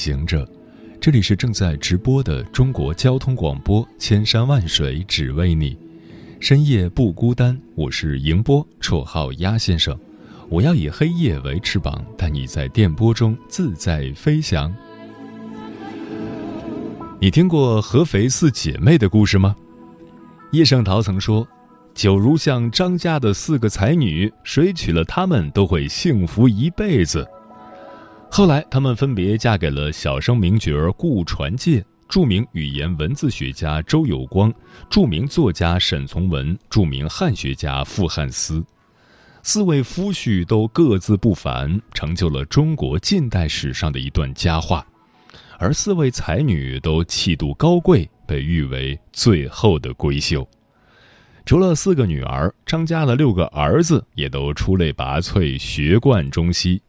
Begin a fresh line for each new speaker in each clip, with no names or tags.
行者，这里是正在直播的中国交通广播，千山万水只为你，深夜不孤单。我是迎波，绰号鸭先生。我要以黑夜为翅膀，带你在电波中自在飞翔。你听过合肥四姐妹的故事吗？叶圣陶曾说：“九如像张家的四个才女，谁娶了她们都会幸福一辈子。”后来，她们分别嫁给了小生名角顾传介、著名语言文字学家周有光、著名作家沈从文、著名汉学家傅汉思。四位夫婿都各自不凡，成就了中国近代史上的一段佳话。而四位才女都气度高贵，被誉为最后的闺秀。除了四个女儿，张家的六个儿子也都出类拔萃，学贯中西。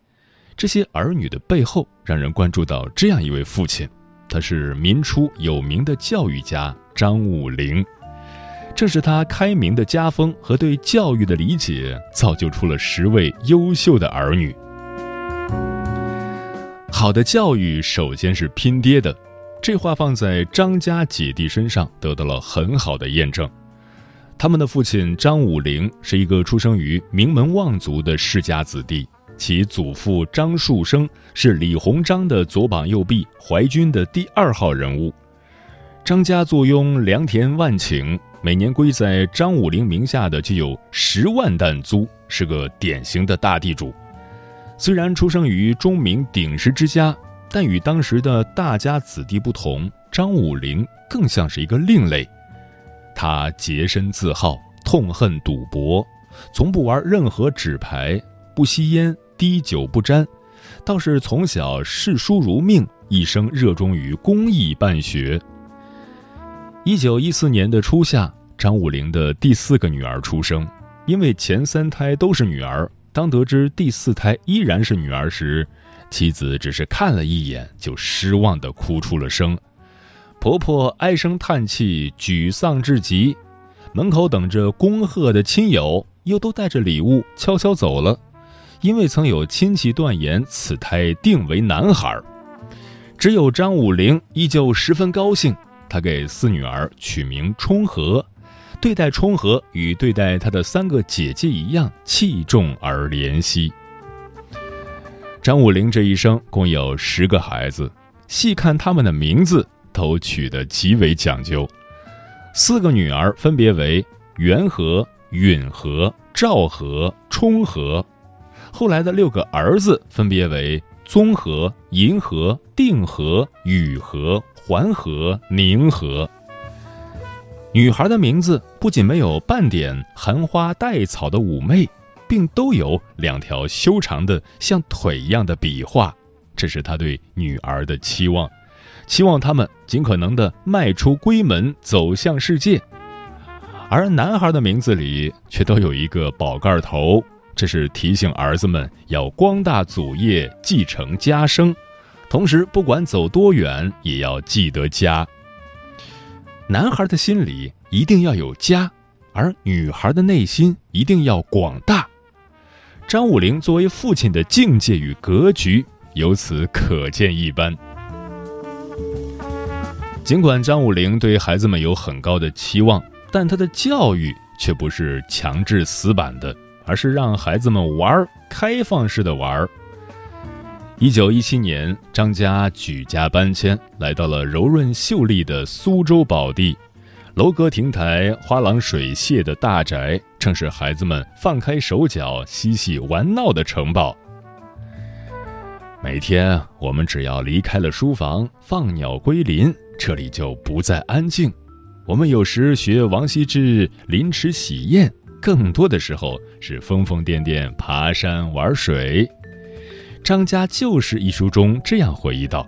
这些儿女的背后，让人关注到这样一位父亲，他是民初有名的教育家张武龄。正是他开明的家风和对教育的理解，造就出了十位优秀的儿女。好的教育首先是拼爹的，这话放在张家姐弟身上得到了很好的验证。他们的父亲张武龄是一个出生于名门望族的世家子弟。其祖父张树声是李鸿章的左膀右臂，淮军的第二号人物。张家坐拥良田万顷，每年归在张武龄名下的就有十万担租，是个典型的大地主。虽然出生于钟鸣鼎食之家，但与当时的大家子弟不同，张武龄更像是一个另类。他洁身自好，痛恨赌博，从不玩任何纸牌，不吸烟。滴酒不沾，倒是从小视书如命，一生热衷于公益办学。一九一四年的初夏，张武龄的第四个女儿出生。因为前三胎都是女儿，当得知第四胎依然是女儿时，妻子只是看了一眼就失望的哭出了声。婆婆唉声叹气，沮丧至极。门口等着恭贺的亲友又都带着礼物悄悄走了。因为曾有亲戚断言此胎定为男孩，只有张武龄依旧十分高兴。他给四女儿取名冲和，对待冲和与对待他的三个姐姐一样器重而怜惜。张武龄这一生共有十个孩子，细看他们的名字都取得极为讲究。四个女儿分别为元和、允和、赵和、冲和。后来的六个儿子分别为宗和、银和、定和、宇和、环和、宁和。女孩的名字不仅没有半点含花带草的妩媚，并都有两条修长的像腿一样的笔画，这是他对女儿的期望，期望他们尽可能的迈出闺门，走向世界。而男孩的名字里却都有一个宝盖头。这是提醒儿子们要光大祖业、继承家声，同时不管走多远，也要记得家。男孩的心里一定要有家，而女孩的内心一定要广大。张武龄作为父亲的境界与格局，由此可见一斑。尽管张武龄对孩子们有很高的期望，但他的教育却不是强制死板的。而是让孩子们玩开放式的玩一九一七年，张家举家搬迁，来到了柔润秀丽的苏州宝地，楼阁亭台、花廊水榭的大宅，正是孩子们放开手脚嬉戏玩闹的城堡。每天，我们只要离开了书房，放鸟归林，这里就不再安静。我们有时学王羲之临池洗砚。更多的时候是疯疯癫癫爬山玩水。张家旧事一书中这样回忆道：“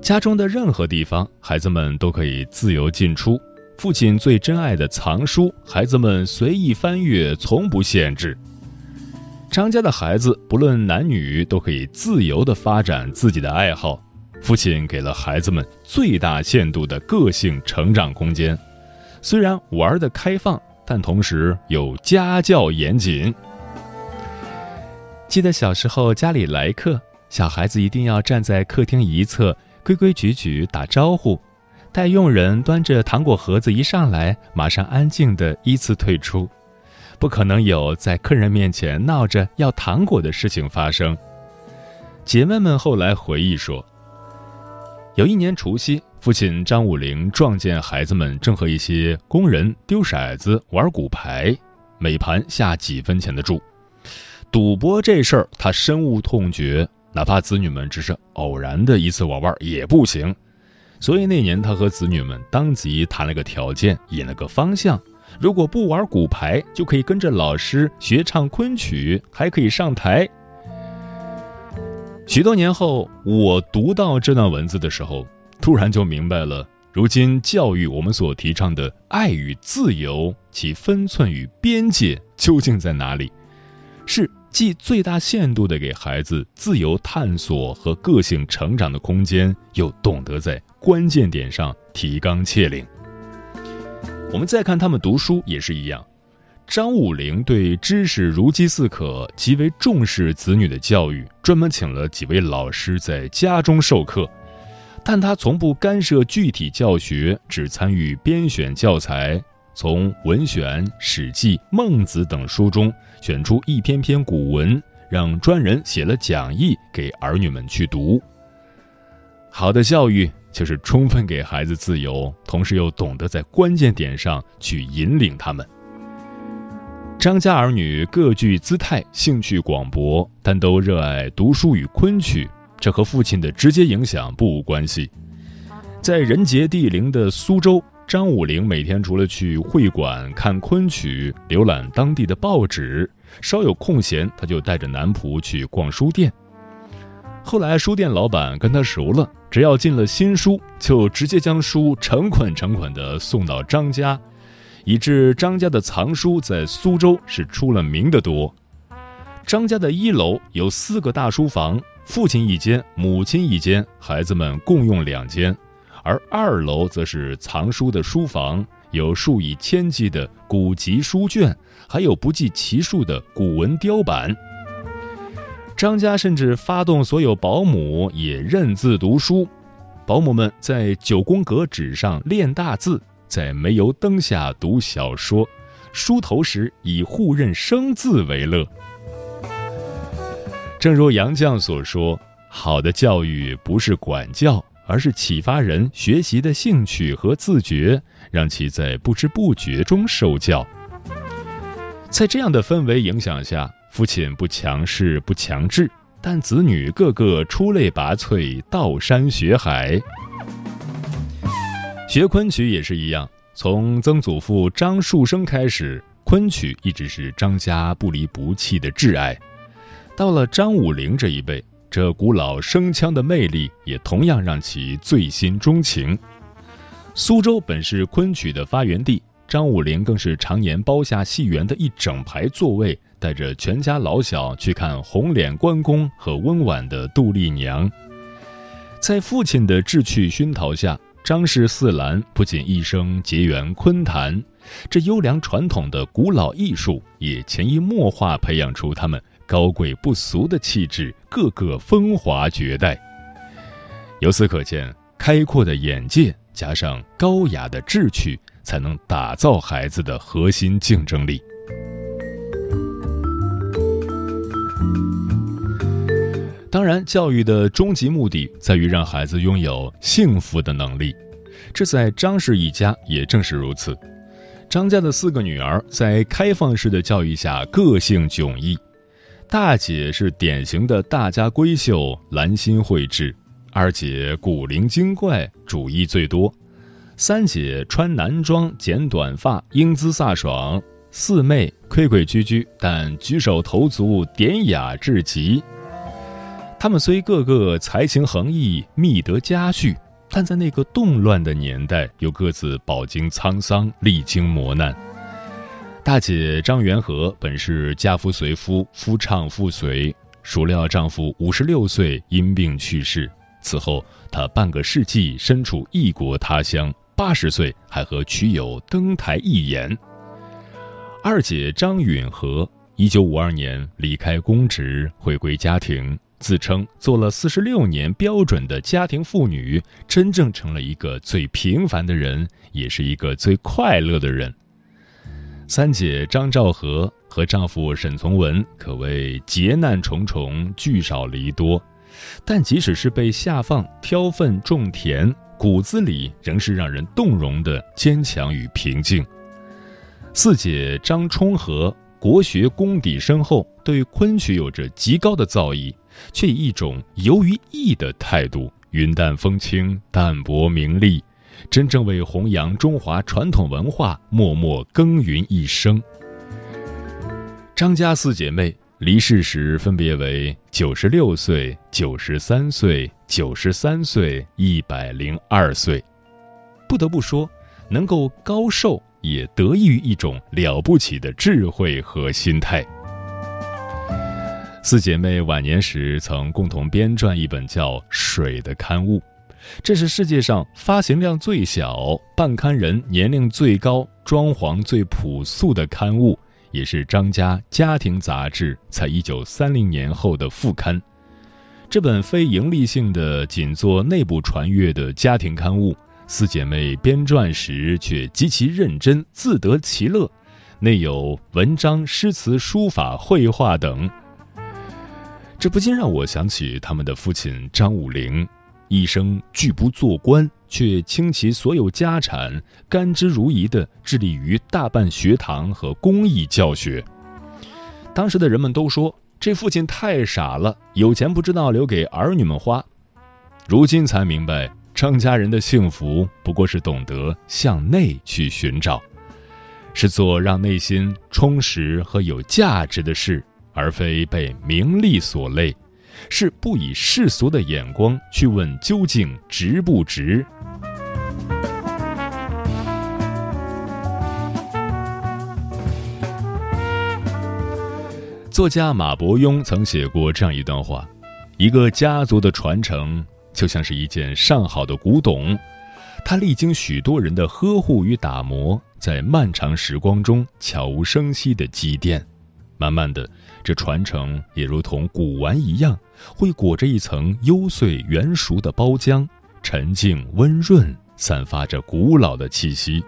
家中的任何地方，孩子们都可以自由进出。父亲最珍爱的藏书，孩子们随意翻阅，从不限制。张家的孩子不论男女，都可以自由地发展自己的爱好。父亲给了孩子们最大限度的个性成长空间，虽然玩的开放，但同时有家教严谨。记得小时候家里来客，小孩子一定要站在客厅一侧。规规矩矩打招呼，待佣人端着糖果盒子一上来，马上安静的依次退出，不可能有在客人面前闹着要糖果的事情发生。姐妹们后来回忆说，有一年除夕，父亲张武龄撞见孩子们正和一些工人丢骰子、玩骨牌，每盘下几分钱的注，赌博这事儿他深恶痛绝。哪怕子女们只是偶然的一次玩玩也不行，所以那年他和子女们当即谈了个条件，引了个方向：如果不玩骨牌，就可以跟着老师学唱昆曲，还可以上台。许多年后，我读到这段文字的时候，突然就明白了，如今教育我们所提倡的爱与自由，其分寸与边界究竟在哪里？是？既最大限度地给孩子自由探索和个性成长的空间，又懂得在关键点上提纲挈领。我们再看他们读书也是一样，张武龄对知识如饥似渴，极为重视子女的教育，专门请了几位老师在家中授课，但他从不干涉具体教学，只参与编选教材。从文选、史记、孟子等书中选出一篇篇古文，让专人写了讲义给儿女们去读。好的教育就是充分给孩子自由，同时又懂得在关键点上去引领他们。张家儿女各具姿态，兴趣广博，但都热爱读书与昆曲，这和父亲的直接影响不无关系。在人杰地灵的苏州。张武龄每天除了去会馆看昆曲、浏览当地的报纸，稍有空闲，他就带着男仆去逛书店。后来，书店老板跟他熟了，只要进了新书，就直接将书成捆成捆地送到张家，以致张家的藏书在苏州是出了名的多。张家的一楼有四个大书房，父亲一间，母亲一间，孩子们共用两间。而二楼则是藏书的书房，有数以千计的古籍书卷，还有不计其数的古文雕版。张家甚至发动所有保姆也认字读书，保姆们在九宫格纸上练大字，在煤油灯下读小说，梳头时以互认生字为乐。正如杨绛所说：“好的教育不是管教。”而是启发人学习的兴趣和自觉，让其在不知不觉中受教。在这样的氛围影响下，父亲不强势不强制，但子女个个出类拔萃，倒山学海。学昆曲也是一样，从曾祖父张树声开始，昆曲一直是张家不离不弃的挚爱。到了张武龄这一辈。这古老声腔的魅力也同样让其醉心钟情。苏州本是昆曲的发源地，张武龄更是常年包下戏园的一整排座位，带着全家老小去看红脸关公和温婉的杜丽娘。在父亲的志趣熏陶下，张氏四兰不仅一生结缘昆坛，这优良传统的古老艺术也潜移默化培养出他们。高贵不俗的气质，个个风华绝代。由此可见，开阔的眼界加上高雅的志趣，才能打造孩子的核心竞争力。当然，教育的终极目的在于让孩子拥有幸福的能力，这在张氏一家也正是如此。张家的四个女儿在开放式的教育下，个性迥异。大姐是典型的大家闺秀，兰心蕙质；二姐古灵精怪，主意最多；三姐穿男装，剪短发，英姿飒爽；四妹规规矩矩，但举手投足典雅至极。他们虽个个才情横溢、觅得佳婿，但在那个动乱的年代，又各自饱经沧桑、历经磨难。大姐张元和本是家夫随夫，夫唱妇随，孰料丈夫五十六岁因病去世。此后，她半个世纪身处异国他乡，八十岁还和曲友登台一演。二姐张允和，一九五二年离开公职，回归家庭，自称做了四十六年标准的家庭妇女，真正成了一个最平凡的人，也是一个最快乐的人。三姐张兆和和丈夫沈从文可谓劫难重重，聚少离多，但即使是被下放挑粪种田，骨子里仍是让人动容的坚强与平静。四姐张充和国学功底深厚，对昆曲有着极高的造诣，却以一种游于艺的态度，云淡风轻，淡泊名利。真正为弘扬中华传统文化默默耕耘一生。张家四姐妹离世时分别为九十六岁、九十三岁、九十三岁、一百零二岁。不得不说，能够高寿也得益于一种了不起的智慧和心态。四姐妹晚年时曾共同编撰一本叫《水》的刊物。这是世界上发行量最小、办刊人年龄最高、装潢最朴素的刊物，也是张家家庭杂志在一九三零年后的副刊。这本非盈利性的、仅做内部传阅的家庭刊物，四姐妹编撰时却极其认真，自得其乐。内有文章、诗词、书法、绘画等，这不禁让我想起他们的父亲张武龄。一生拒不做官，却倾其所有家产，甘之如饴地致力于大办学堂和公益教学。当时的人们都说，这父亲太傻了，有钱不知道留给儿女们花。如今才明白，张家人的幸福不过是懂得向内去寻找，是做让内心充实和有价值的事，而非被名利所累。是不以世俗的眼光去问究竟值不值。作家马伯庸曾写过这样一段话：一个家族的传承就像是一件上好的古董，它历经许多人的呵护与打磨，在漫长时光中悄无声息的积淀，慢慢的。这传承也如同古玩一样，会裹着一层幽邃圆熟的包浆，沉静温润，散发着古老的气息。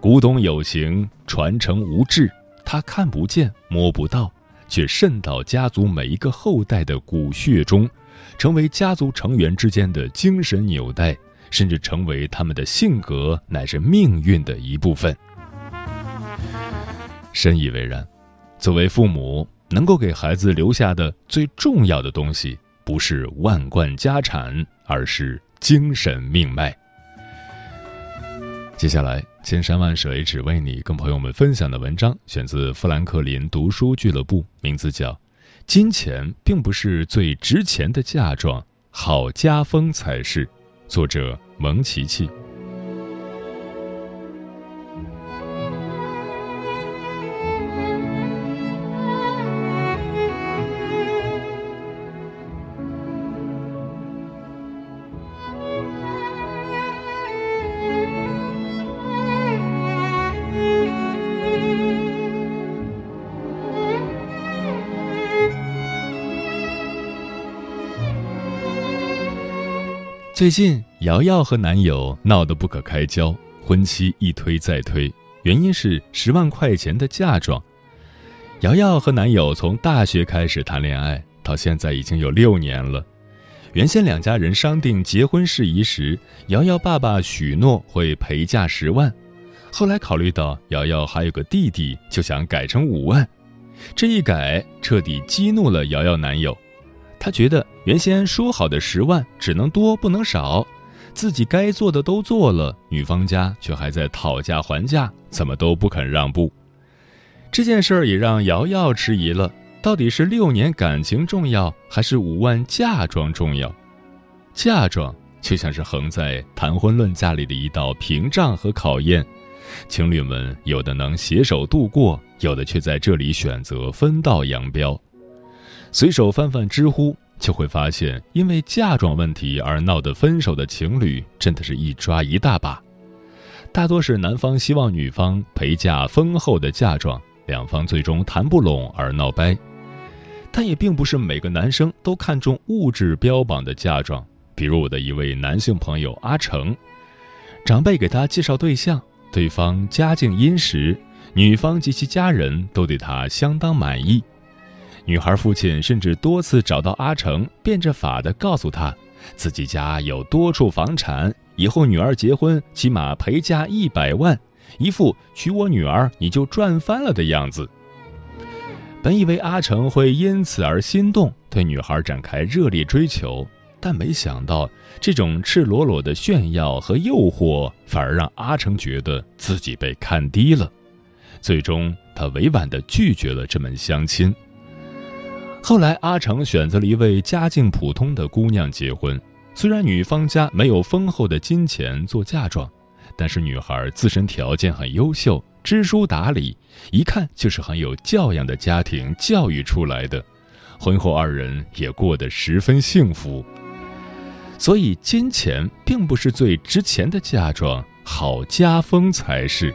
古董有形，传承无质，它看不见摸不到，却渗到家族每一个后代的骨血中，成为家族成员之间的精神纽带，甚至成为他们的性格乃至命运的一部分。深以为然，作为父母。能够给孩子留下的最重要的东西，不是万贯家产，而是精神命脉。接下来，千山万水只为你，跟朋友们分享的文章选自富兰克林读书俱乐部，名字叫《金钱并不是最值钱的嫁妆，好家风才是》，作者蒙奇奇。最近，瑶瑶和男友闹得不可开交，婚期一推再推，原因是十万块钱的嫁妆。瑶瑶和男友从大学开始谈恋爱，到现在已经有六年了。原先两家人商定结婚事宜时，瑶瑶爸爸许诺会陪嫁十万，后来考虑到瑶瑶还有个弟弟，就想改成五万。这一改，彻底激怒了瑶瑶男友。他觉得原先说好的十万只能多不能少，自己该做的都做了，女方家却还在讨价还价，怎么都不肯让步。这件事儿也让瑶瑶迟疑了，到底是六年感情重要，还是五万嫁妆重要？嫁妆就像是横在谈婚论嫁里的一道屏障和考验，情侣们有的能携手度过，有的却在这里选择分道扬镳。随手翻翻知乎，就会发现因为嫁妆问题而闹得分手的情侣，真的是一抓一大把。大多是男方希望女方陪嫁丰厚的嫁妆，两方最终谈不拢而闹掰。但也并不是每个男生都看重物质标榜的嫁妆。比如我的一位男性朋友阿成，长辈给他介绍对象，对方家境殷实，女方及其家人都对他相当满意。女孩父亲甚至多次找到阿成，变着法的告诉他，自己家有多处房产，以后女儿结婚起码陪嫁一百万，一副娶我女儿你就赚翻了的样子。本以为阿成会因此而心动，对女孩展开热烈追求，但没想到这种赤裸裸的炫耀和诱惑，反而让阿成觉得自己被看低了。最终，他委婉地拒绝了这门相亲。后来，阿成选择了一位家境普通的姑娘结婚。虽然女方家没有丰厚的金钱做嫁妆，但是女孩自身条件很优秀，知书达理，一看就是很有教养的家庭教育出来的。婚后二人也过得十分幸福。所以，金钱并不是最值钱的嫁妆，好家风才是。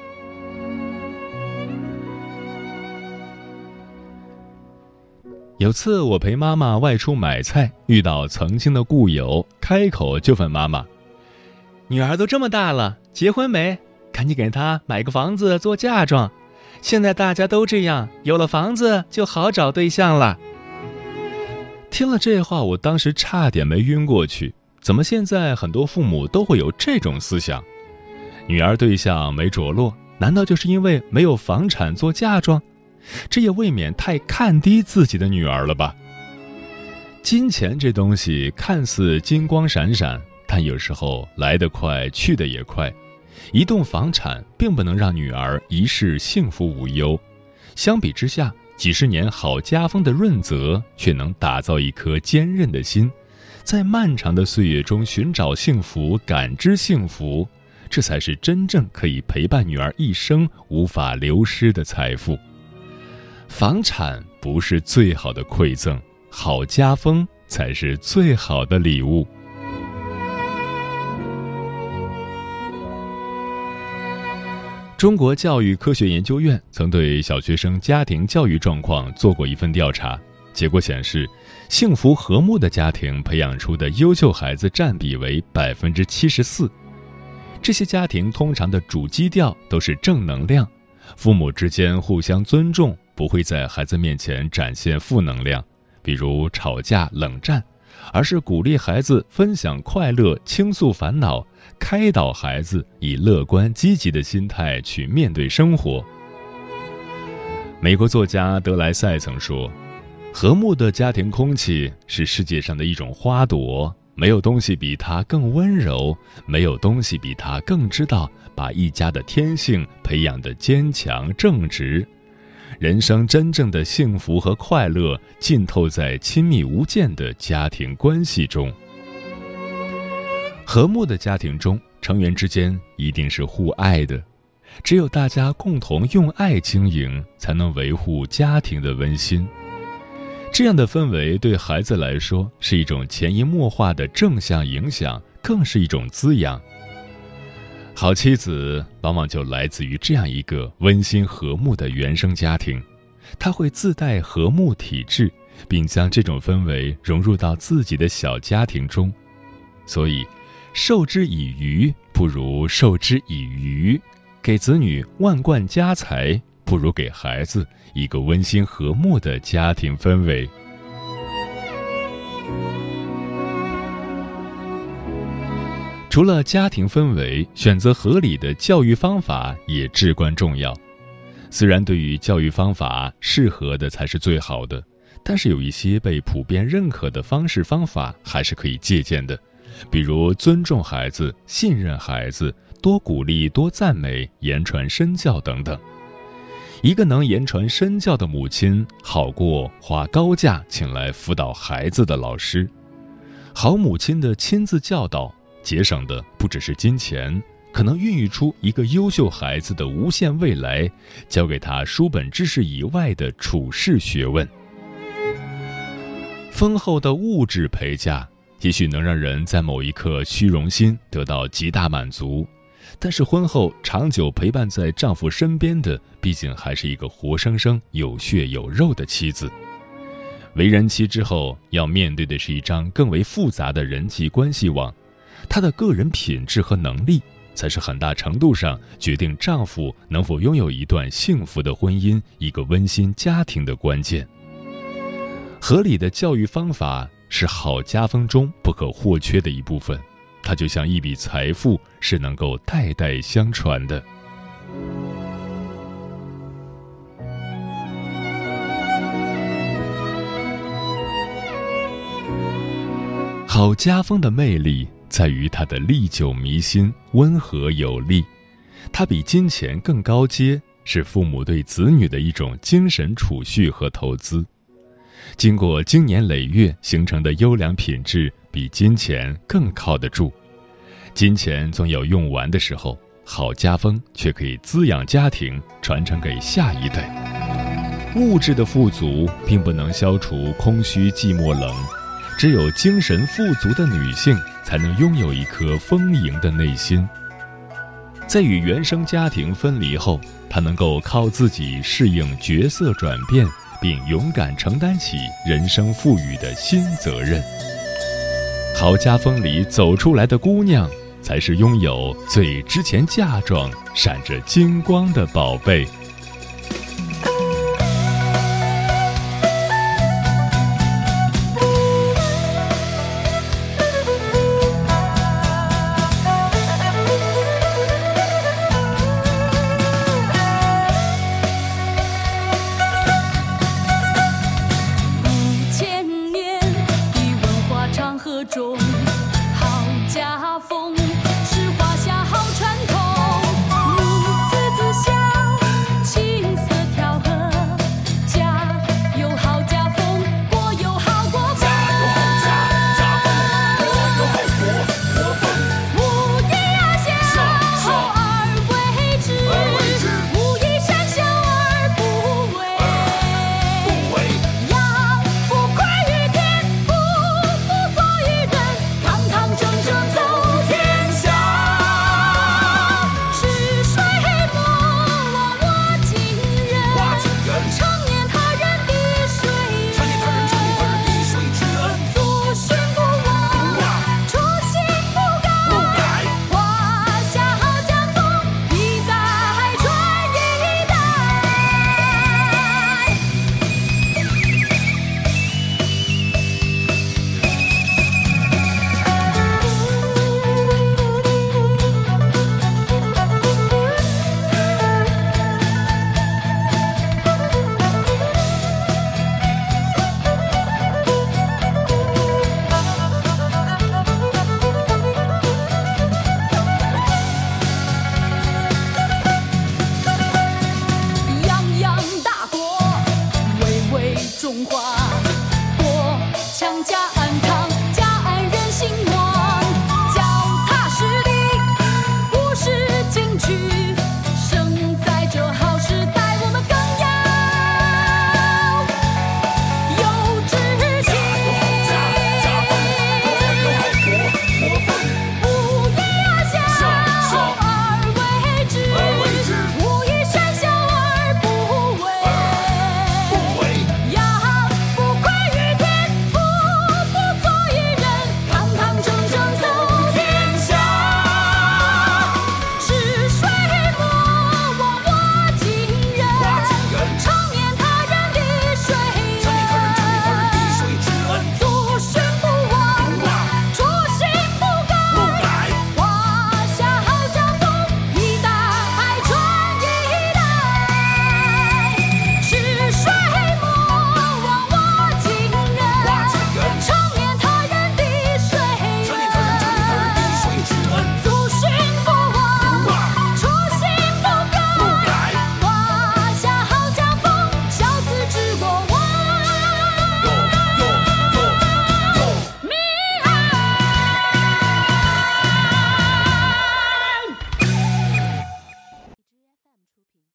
有次我陪妈妈外出买菜，遇到曾经的故友，开口就问妈妈：“女儿都这么大了，结婚没？赶紧给她买个房子做嫁妆。现在大家都这样，有了房子就好找对象了。”听了这话，我当时差点没晕过去。怎么现在很多父母都会有这种思想？女儿对象没着落，难道就是因为没有房产做嫁妆？这也未免太看低自己的女儿了吧？金钱这东西看似金光闪闪，但有时候来得快，去得也快。一栋房产并不能让女儿一世幸福无忧，相比之下，几十年好家风的润泽却能打造一颗坚韧的心，在漫长的岁月中寻找幸福，感知幸福，这才是真正可以陪伴女儿一生、无法流失的财富。房产不是最好的馈赠，好家风才是最好的礼物。中国教育科学研究院曾对小学生家庭教育状况做过一份调查，结果显示，幸福和睦的家庭培养出的优秀孩子占比为百分之七十四。这些家庭通常的主基调都是正能量，父母之间互相尊重。不会在孩子面前展现负能量，比如吵架、冷战，而是鼓励孩子分享快乐、倾诉烦恼，开导孩子以乐观积极的心态去面对生活。美国作家德莱塞曾说：“和睦的家庭空气是世界上的一种花朵，没有东西比它更温柔，没有东西比它更知道把一家的天性培养的坚强正直。”人生真正的幸福和快乐浸透在亲密无间的家庭关系中。和睦的家庭中，成员之间一定是互爱的，只有大家共同用爱经营，才能维护家庭的温馨。这样的氛围对孩子来说是一种潜移默化的正向影响，更是一种滋养。好妻子往往就来自于这样一个温馨和睦的原生家庭，他会自带和睦体质，并将这种氛围融入到自己的小家庭中。所以，授之以鱼不如授之以渔，给子女万贯家财不如给孩子一个温馨和睦的家庭氛围。除了家庭氛围，选择合理的教育方法也至关重要。虽然对于教育方法适合的才是最好的，但是有一些被普遍认可的方式方法还是可以借鉴的，比如尊重孩子、信任孩子、多鼓励、多赞美、言传身教等等。一个能言传身教的母亲，好过花高价请来辅导孩子的老师。好母亲的亲自教导，节省的不只是金钱，可能孕育出一个优秀孩子的无限未来，教给他书本知识以外的处世学问。丰厚的物质陪嫁，也许能让人在某一刻虚荣心得到极大满足。但是婚后长久陪伴在丈夫身边的，毕竟还是一个活生生有血有肉的妻子。为人妻之后，要面对的是一张更为复杂的人际关系网，她的个人品质和能力，才是很大程度上决定丈夫能否拥有一段幸福的婚姻、一个温馨家庭的关键。合理的教育方法是好家风中不可或缺的一部分。它就像一笔财富，是能够代代相传的。好家风的魅力在于它的历久弥新、温和有力。它比金钱更高阶，是父母对子女的一种精神储蓄和投资。经过经年累月形成的优良品质。比金钱更靠得住，金钱总有用完的时候，好家风却可以滋养家庭，传承给下一代。物质的富足并不能消除空虚、寂寞、冷，只有精神富足的女性才能拥有一颗丰盈的内心。在与原生家庭分离后，她能够靠自己适应角色转变，并勇敢承担起人生赋予的新责任。好家风里走出来的姑娘，才是拥有最值钱嫁妆、闪着金光的宝贝。